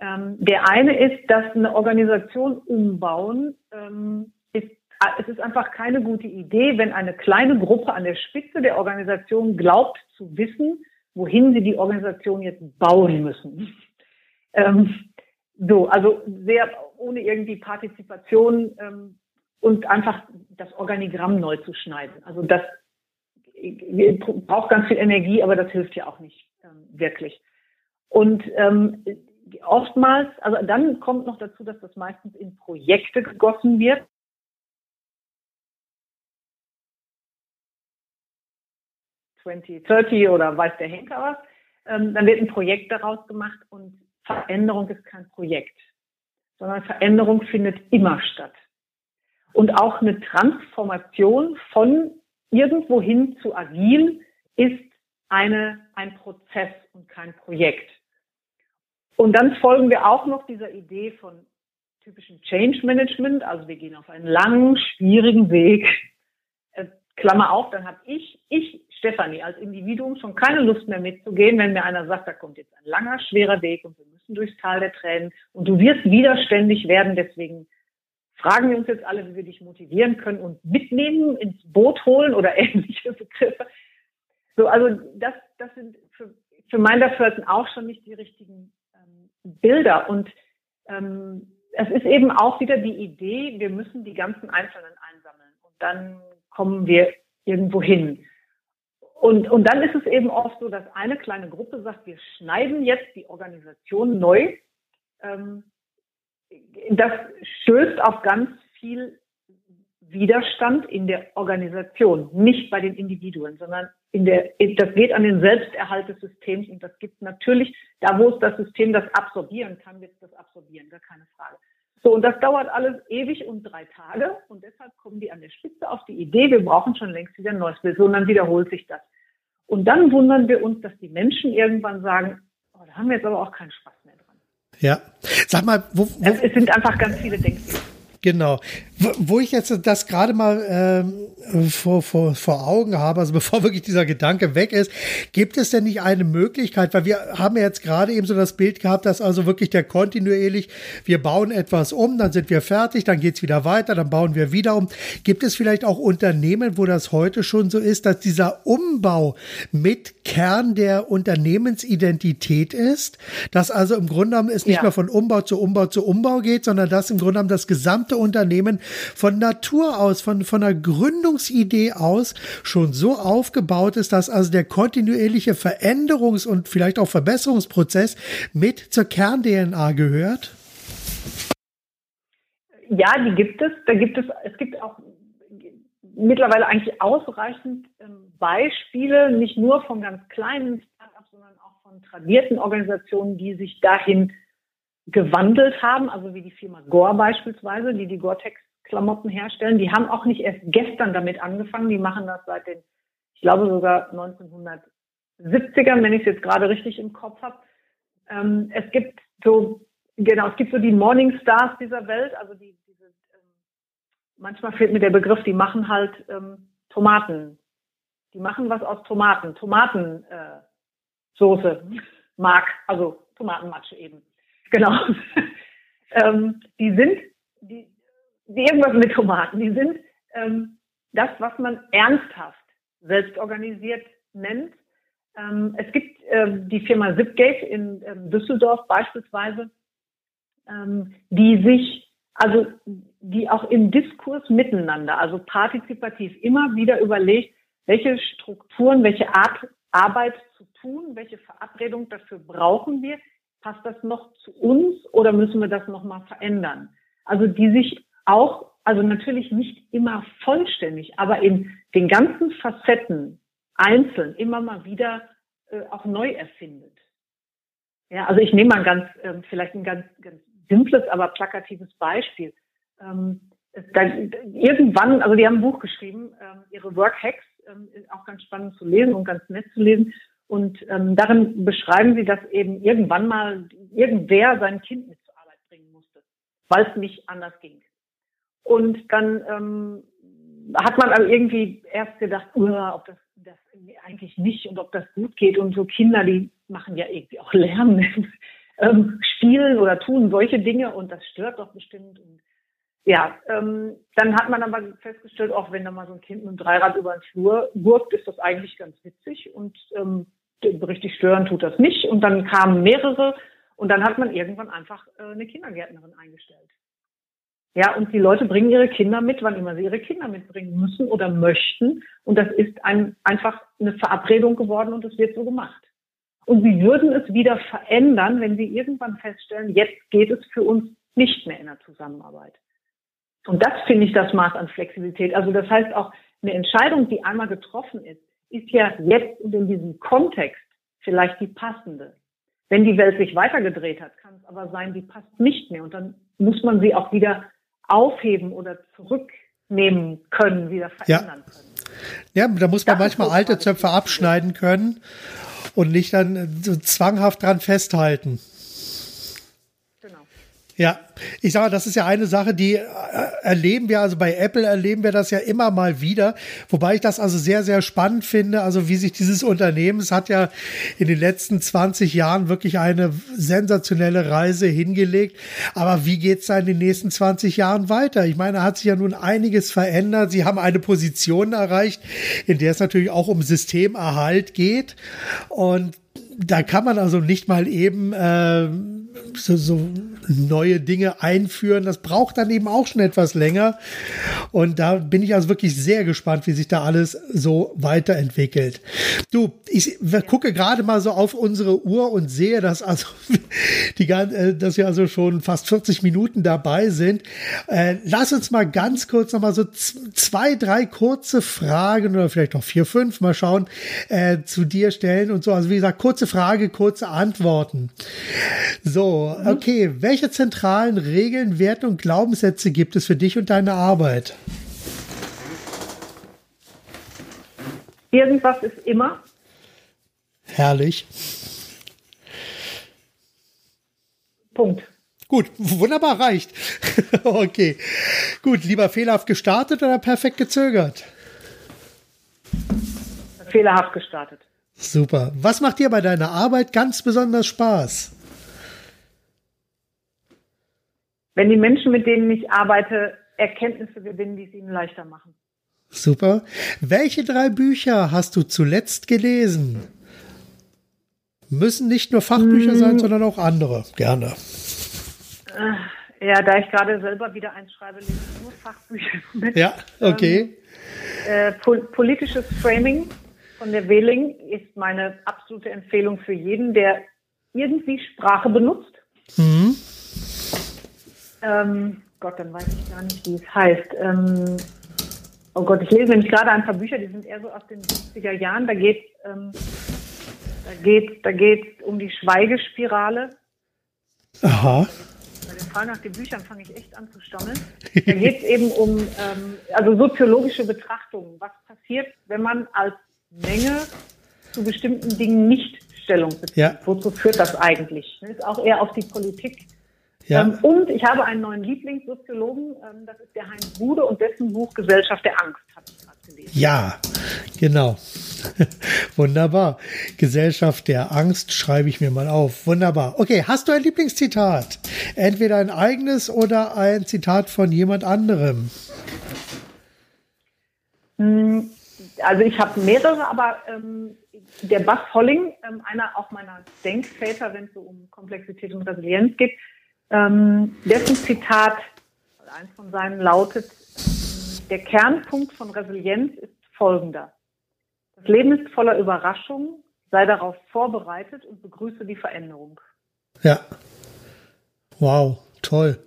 Ähm, der eine ist, dass eine Organisation umbauen ähm, ist, äh, es ist einfach keine gute Idee, wenn eine kleine Gruppe an der Spitze der Organisation glaubt zu wissen, wohin sie die Organisation jetzt bauen müssen. Ähm, so, also sehr ohne irgendwie Partizipation ähm, und einfach das Organigramm neu zu schneiden. Also das braucht ganz viel Energie, aber das hilft ja auch nicht ähm, wirklich. Und ähm, oftmals, also dann kommt noch dazu, dass das meistens in Projekte gegossen wird. ...2030 oder weiß der Henker was, ähm, dann wird ein Projekt daraus gemacht und Veränderung ist kein Projekt, sondern Veränderung findet immer statt. Und auch eine Transformation von irgendwohin zu agil ist eine, ein Prozess und kein Projekt. Und dann folgen wir auch noch dieser Idee von typischem Change Management. Also wir gehen auf einen langen, schwierigen Weg. Äh, Klammer auf, dann habe ich, ich, Stefanie, als Individuum schon keine Lust mehr mitzugehen, wenn mir einer sagt, da kommt jetzt ein langer, schwerer Weg und wir müssen durchs Tal der Tränen und du wirst widerständig werden. Deswegen fragen wir uns jetzt alle, wie wir dich motivieren können und mitnehmen, ins Boot holen oder ähnliche Begriffe. So, also das, das sind für, für mein Dafürhalten auch schon nicht die richtigen Bilder. Und ähm, es ist eben auch wieder die Idee, wir müssen die ganzen Einzelnen einsammeln und dann kommen wir irgendwo hin. Und, und dann ist es eben oft so, dass eine kleine Gruppe sagt, wir schneiden jetzt die Organisation neu. Ähm, das stößt auf ganz viel Widerstand in der Organisation, nicht bei den Individuen, sondern in der, das geht an den Selbsterhalt des Systems und das gibt natürlich, da wo es das System das absorbieren kann, wird es das absorbieren, gar keine Frage. So, und das dauert alles ewig und drei Tage und deshalb kommen die an der Spitze auf die Idee, wir brauchen schon längst wieder ein neues Bild. Und dann wiederholt sich das. Und dann wundern wir uns, dass die Menschen irgendwann sagen, oh, da haben wir jetzt aber auch keinen Spaß mehr dran. Ja. Sag mal, wo, wo es, es sind einfach ganz viele Denkfehler. Genau. Wo ich jetzt das gerade mal ähm, vor, vor, vor Augen habe, also bevor wirklich dieser Gedanke weg ist, gibt es denn nicht eine Möglichkeit, weil wir haben ja jetzt gerade eben so das Bild gehabt, dass also wirklich der kontinuierlich, wir bauen etwas um, dann sind wir fertig, dann geht's wieder weiter, dann bauen wir wieder um. Gibt es vielleicht auch Unternehmen, wo das heute schon so ist, dass dieser Umbau mit Kern der Unternehmensidentität ist, dass also im Grunde genommen es nicht ja. mehr von Umbau zu Umbau zu Umbau geht, sondern dass im Grunde genommen das gesamte Unternehmen von Natur aus, von, von der Gründungsidee aus schon so aufgebaut ist, dass also der kontinuierliche Veränderungs- und vielleicht auch Verbesserungsprozess mit zur Kern-DNA gehört? Ja, die gibt es. Da gibt es, es gibt auch mittlerweile eigentlich ausreichend ähm, Beispiele, nicht nur von ganz kleinen Startups, sondern auch von tradierten Organisationen, die sich dahin gewandelt haben, also wie die Firma Gore beispielsweise, die die Gore-Tex-Klamotten herstellen. Die haben auch nicht erst gestern damit angefangen, die machen das seit den, ich glaube sogar 1970ern, wenn ich es jetzt gerade richtig im Kopf habe. Ähm, es gibt so, genau, es gibt so die Morning Stars dieser Welt, also die, diese, ähm, manchmal fehlt mir der Begriff, die machen halt ähm, Tomaten. Die machen was aus Tomaten, Tomatensoße, äh, Mark, also Tomatenmatsche eben. Genau. ähm, die sind, die, die irgendwas mit Tomaten, die sind ähm, das, was man ernsthaft selbst organisiert nennt. Ähm, es gibt ähm, die Firma Zipgate in ähm, Düsseldorf beispielsweise, ähm, die sich, also die auch im Diskurs miteinander, also partizipativ immer wieder überlegt, welche Strukturen, welche Art Arbeit zu tun, welche Verabredung dafür brauchen wir, passt das noch zu uns oder müssen wir das nochmal verändern? Also die sich auch, also natürlich nicht immer vollständig, aber in den ganzen Facetten einzeln immer mal wieder äh, auch neu erfindet. Ja, also ich nehme mal ein ganz, äh, vielleicht ein ganz, ganz simples, aber plakatives Beispiel. Ähm, da, irgendwann, also die haben ein Buch geschrieben, ähm, ihre Work Hacks, ähm, auch ganz spannend zu lesen und ganz nett zu lesen. Und ähm, darin beschreiben sie, dass eben irgendwann mal irgendwer sein Kind mit zur Arbeit bringen musste, weil es nicht anders ging. Und dann ähm, hat man aber irgendwie erst gedacht, uh, ob das, das eigentlich nicht und ob das gut geht. Und so Kinder, die machen ja irgendwie auch Lernen, ähm, spielen oder tun solche Dinge und das stört doch bestimmt. Und ja, ähm, dann hat man aber festgestellt, auch wenn da mal so ein Kind mit einem Dreirad über den Flur gurkt, ist das eigentlich ganz witzig und ähm, richtig stören tut das nicht. Und dann kamen mehrere und dann hat man irgendwann einfach äh, eine Kindergärtnerin eingestellt. Ja, und die Leute bringen ihre Kinder mit, wann immer sie ihre Kinder mitbringen müssen oder möchten. Und das ist ein, einfach eine Verabredung geworden und es wird so gemacht. Und sie würden es wieder verändern, wenn sie irgendwann feststellen, jetzt geht es für uns nicht mehr in der Zusammenarbeit. Und das finde ich das Maß an Flexibilität. Also das heißt auch, eine Entscheidung, die einmal getroffen ist, ist ja jetzt und in diesem Kontext vielleicht die passende. Wenn die Welt sich weitergedreht hat, kann es aber sein, die passt nicht mehr. Und dann muss man sie auch wieder aufheben oder zurücknehmen können, wieder verändern ja. können. Ja, da muss man das manchmal alte Zöpfe abschneiden können und nicht dann so zwanghaft dran festhalten. Ja, ich sage, das ist ja eine Sache, die äh, erleben wir, also bei Apple erleben wir das ja immer mal wieder, wobei ich das also sehr, sehr spannend finde, also wie sich dieses Unternehmen, es hat ja in den letzten 20 Jahren wirklich eine sensationelle Reise hingelegt, aber wie geht's da in den nächsten 20 Jahren weiter? Ich meine, da hat sich ja nun einiges verändert, sie haben eine Position erreicht, in der es natürlich auch um Systemerhalt geht. Und da kann man also nicht mal eben äh, so, so neue Dinge einführen. Das braucht dann eben auch schon etwas länger. Und da bin ich also wirklich sehr gespannt, wie sich da alles so weiterentwickelt. Du, ich gucke gerade mal so auf unsere Uhr und sehe, dass also die, äh, dass wir also schon fast 40 Minuten dabei sind. Äh, lass uns mal ganz kurz noch mal so zwei, drei kurze Fragen oder vielleicht noch vier, fünf mal schauen äh, zu dir stellen und so. Also wie gesagt, kurze Frage, kurze Antworten. So, mhm. okay. Welche zentralen Regeln, Werte und Glaubenssätze gibt es für dich und deine Arbeit? Irgendwas ist immer. Herrlich. Punkt. Gut, wunderbar, reicht. okay. Gut, lieber fehlerhaft gestartet oder perfekt gezögert? Fehlerhaft gestartet. Super. Was macht dir bei deiner Arbeit ganz besonders Spaß? Wenn die Menschen, mit denen ich arbeite, Erkenntnisse gewinnen, die es ihnen leichter machen. Super. Welche drei Bücher hast du zuletzt gelesen? Müssen nicht nur Fachbücher hm. sein, sondern auch andere. Gerne. Äh, ja, da ich gerade selber wieder eins schreibe, lese ich nur Fachbücher. Mit. Ja, okay. Ähm, äh, pol politisches Framing von der Wehling ist meine absolute Empfehlung für jeden, der irgendwie Sprache benutzt. Mhm. Ähm, Gott, dann weiß ich gar nicht, wie es heißt. Ähm, oh Gott, ich lese nämlich gerade ein paar Bücher, die sind eher so aus den 70er Jahren. Da geht ähm, da geht da geht um die Schweigespirale. Aha. Bei den Fragen nach den Büchern fange ich echt an zu stammeln. Da geht es eben um ähm, also soziologische Betrachtungen. Was passiert, wenn man als Menge zu bestimmten Dingen nicht Stellung bezieht. Ja. Wozu führt das eigentlich? Ist auch eher auf die Politik. Ja. Ähm, und ich habe einen neuen Lieblingssoziologen, ähm, das ist der Heinz Bude und dessen Buch Gesellschaft der Angst habe ich gerade gelesen. Ja, genau. Wunderbar. Gesellschaft der Angst schreibe ich mir mal auf. Wunderbar. Okay, hast du ein Lieblingszitat? Entweder ein eigenes oder ein Zitat von jemand anderem. Hm, also ich habe mehrere, aber ähm, der Bas Holling, ähm, einer auch meiner Denkväter, wenn es so um Komplexität und Resilienz geht, ähm, dessen Zitat, eins von seinen lautet, der Kernpunkt von Resilienz ist folgender. Das Leben ist voller Überraschungen, sei darauf vorbereitet und begrüße die Veränderung. Ja. Wow, toll.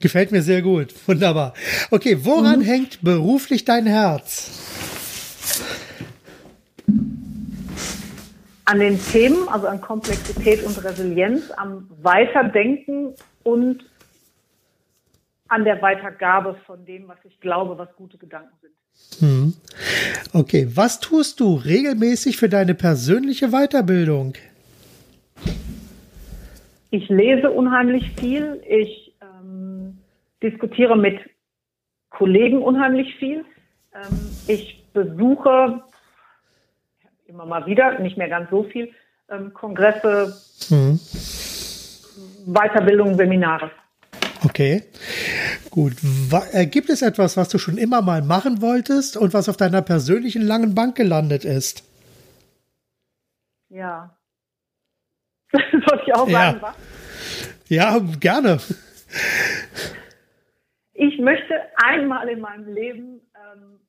Gefällt mir sehr gut. Wunderbar. Okay, woran mhm. hängt beruflich dein Herz? An den Themen, also an Komplexität und Resilienz, am Weiterdenken und an der Weitergabe von dem, was ich glaube, was gute Gedanken sind. Hm. Okay, was tust du regelmäßig für deine persönliche Weiterbildung? Ich lese unheimlich viel. Ich ähm, diskutiere mit Kollegen unheimlich viel. Ähm, ich besuche immer mal wieder, nicht mehr ganz so viel, ähm, Kongresse, hm. Weiterbildung, Seminare. Okay, gut. Äh, gibt es etwas, was du schon immer mal machen wolltest und was auf deiner persönlichen langen Bank gelandet ist? Ja. Soll ich auch sagen, ja. was? Ja, gerne. Ich möchte einmal in meinem Leben ähm,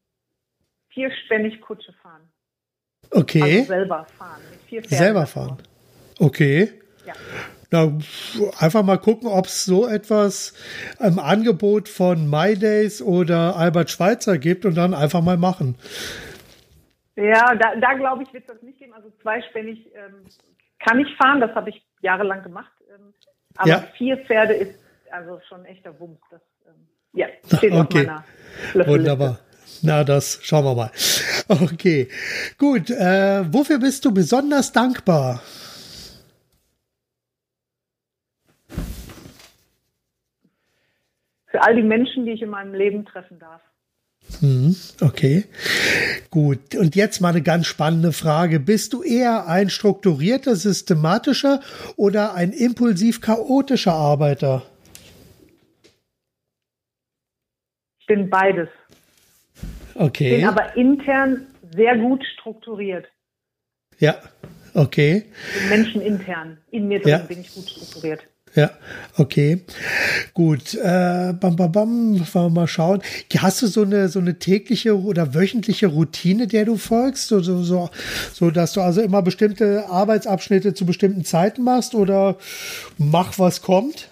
vierspännig Kutsche fahren. Okay. Also selber fahren. selber fahren. Okay. Ja. Na, einfach mal gucken, ob es so etwas im Angebot von MyDays oder Albert Schweitzer gibt und dann einfach mal machen. Ja, da, da glaube ich, wird es das nicht geben. Also zweispännig ähm, kann ich fahren, das habe ich jahrelang gemacht. Ähm, aber ja. vier Pferde ist also schon echter Wumms. Das, ähm, ja, steht okay. auf meiner Wunderbar. Na, das schauen wir mal. Okay, gut. Äh, wofür bist du besonders dankbar? Für all die Menschen, die ich in meinem Leben treffen darf. Hm, okay, gut. Und jetzt mal eine ganz spannende Frage. Bist du eher ein strukturierter, systematischer oder ein impulsiv chaotischer Arbeiter? Ich bin beides. Okay. Bin aber intern sehr gut strukturiert. Ja, Okay. Menschen intern. In mir drin ja. bin ich gut strukturiert. Ja, okay. Gut. Äh, bam, bam, bam, wollen wir mal schauen. Hast du so eine, so eine tägliche oder wöchentliche Routine, der du folgst? So, so, so, so, dass du also immer bestimmte Arbeitsabschnitte zu bestimmten Zeiten machst oder mach was kommt?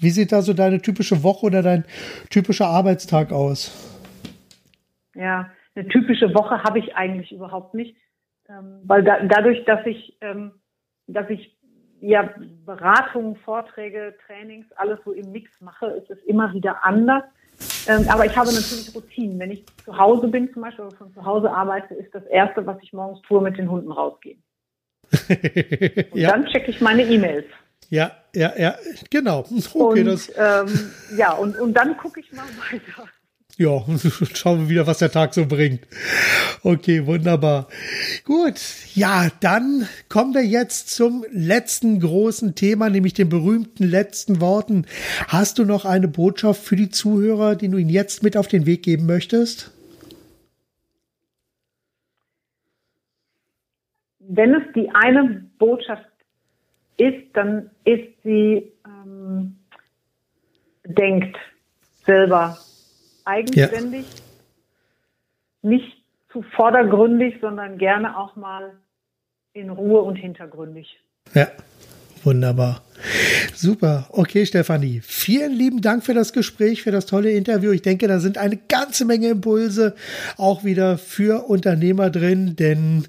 Wie sieht da so deine typische Woche oder dein typischer Arbeitstag aus? Ja, eine typische Woche habe ich eigentlich überhaupt nicht, ähm, weil da, dadurch, dass ich, ähm, dass ich ja, Beratungen, Vorträge, Trainings, alles so im Mix mache, ist es immer wieder anders. Ähm, aber ich habe natürlich Routinen. Wenn ich zu Hause bin zum Beispiel oder von zu Hause arbeite, ist das Erste, was ich morgens tue, mit den Hunden rausgehen. Und ja. dann checke ich meine E-Mails. Ja, ja, ja, genau. Okay, und, das ähm, ja, und, und dann gucke ich mal weiter ja, schauen wir wieder, was der Tag so bringt. Okay, wunderbar. Gut, ja, dann kommen wir jetzt zum letzten großen Thema, nämlich den berühmten letzten Worten. Hast du noch eine Botschaft für die Zuhörer, die du ihnen jetzt mit auf den Weg geben möchtest? Wenn es die eine Botschaft ist, dann ist sie, ähm, denkt selber eigenständig, ja. nicht zu vordergründig, sondern gerne auch mal in Ruhe und hintergründig. Ja, wunderbar. Super. Okay, Stefanie. Vielen lieben Dank für das Gespräch, für das tolle Interview. Ich denke, da sind eine ganze Menge Impulse auch wieder für Unternehmer drin, denn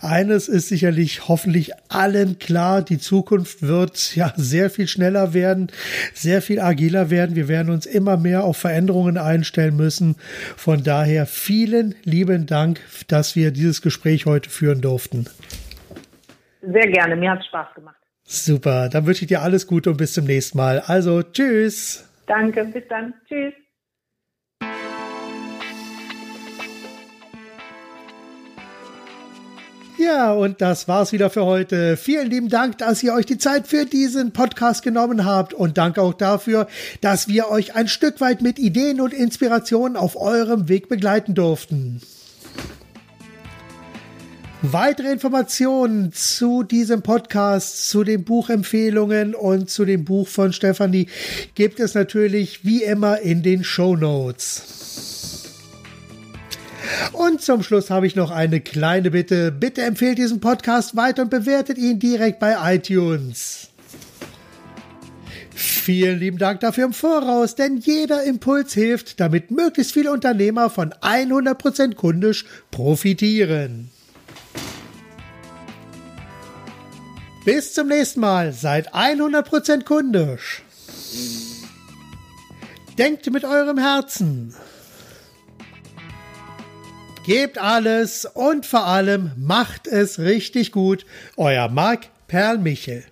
eines ist sicherlich hoffentlich allen klar. Die Zukunft wird ja sehr viel schneller werden, sehr viel agiler werden. Wir werden uns immer mehr auf Veränderungen einstellen müssen. Von daher vielen lieben Dank, dass wir dieses Gespräch heute führen durften. Sehr gerne. Mir hat es Spaß gemacht. Super, dann wünsche ich dir alles Gute und bis zum nächsten Mal. Also, tschüss. Danke, bis dann. Tschüss. Ja, und das war's wieder für heute. Vielen lieben Dank, dass ihr euch die Zeit für diesen Podcast genommen habt und danke auch dafür, dass wir euch ein Stück weit mit Ideen und Inspirationen auf eurem Weg begleiten durften. Weitere Informationen zu diesem Podcast, zu den Buchempfehlungen und zu dem Buch von Stefanie gibt es natürlich wie immer in den Show Notes. Und zum Schluss habe ich noch eine kleine Bitte. Bitte empfehlt diesen Podcast weiter und bewertet ihn direkt bei iTunes. Vielen lieben Dank dafür im Voraus, denn jeder Impuls hilft, damit möglichst viele Unternehmer von 100% kundisch profitieren. Bis zum nächsten Mal. Seid 100% kundisch. Denkt mit eurem Herzen. Gebt alles und vor allem macht es richtig gut. Euer Marc Perl Michel.